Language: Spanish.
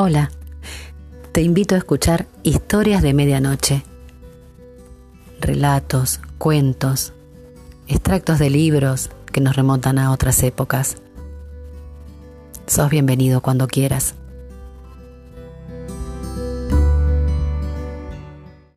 Hola, te invito a escuchar Historias de Medianoche. Relatos, cuentos, extractos de libros que nos remontan a otras épocas. Sos bienvenido cuando quieras.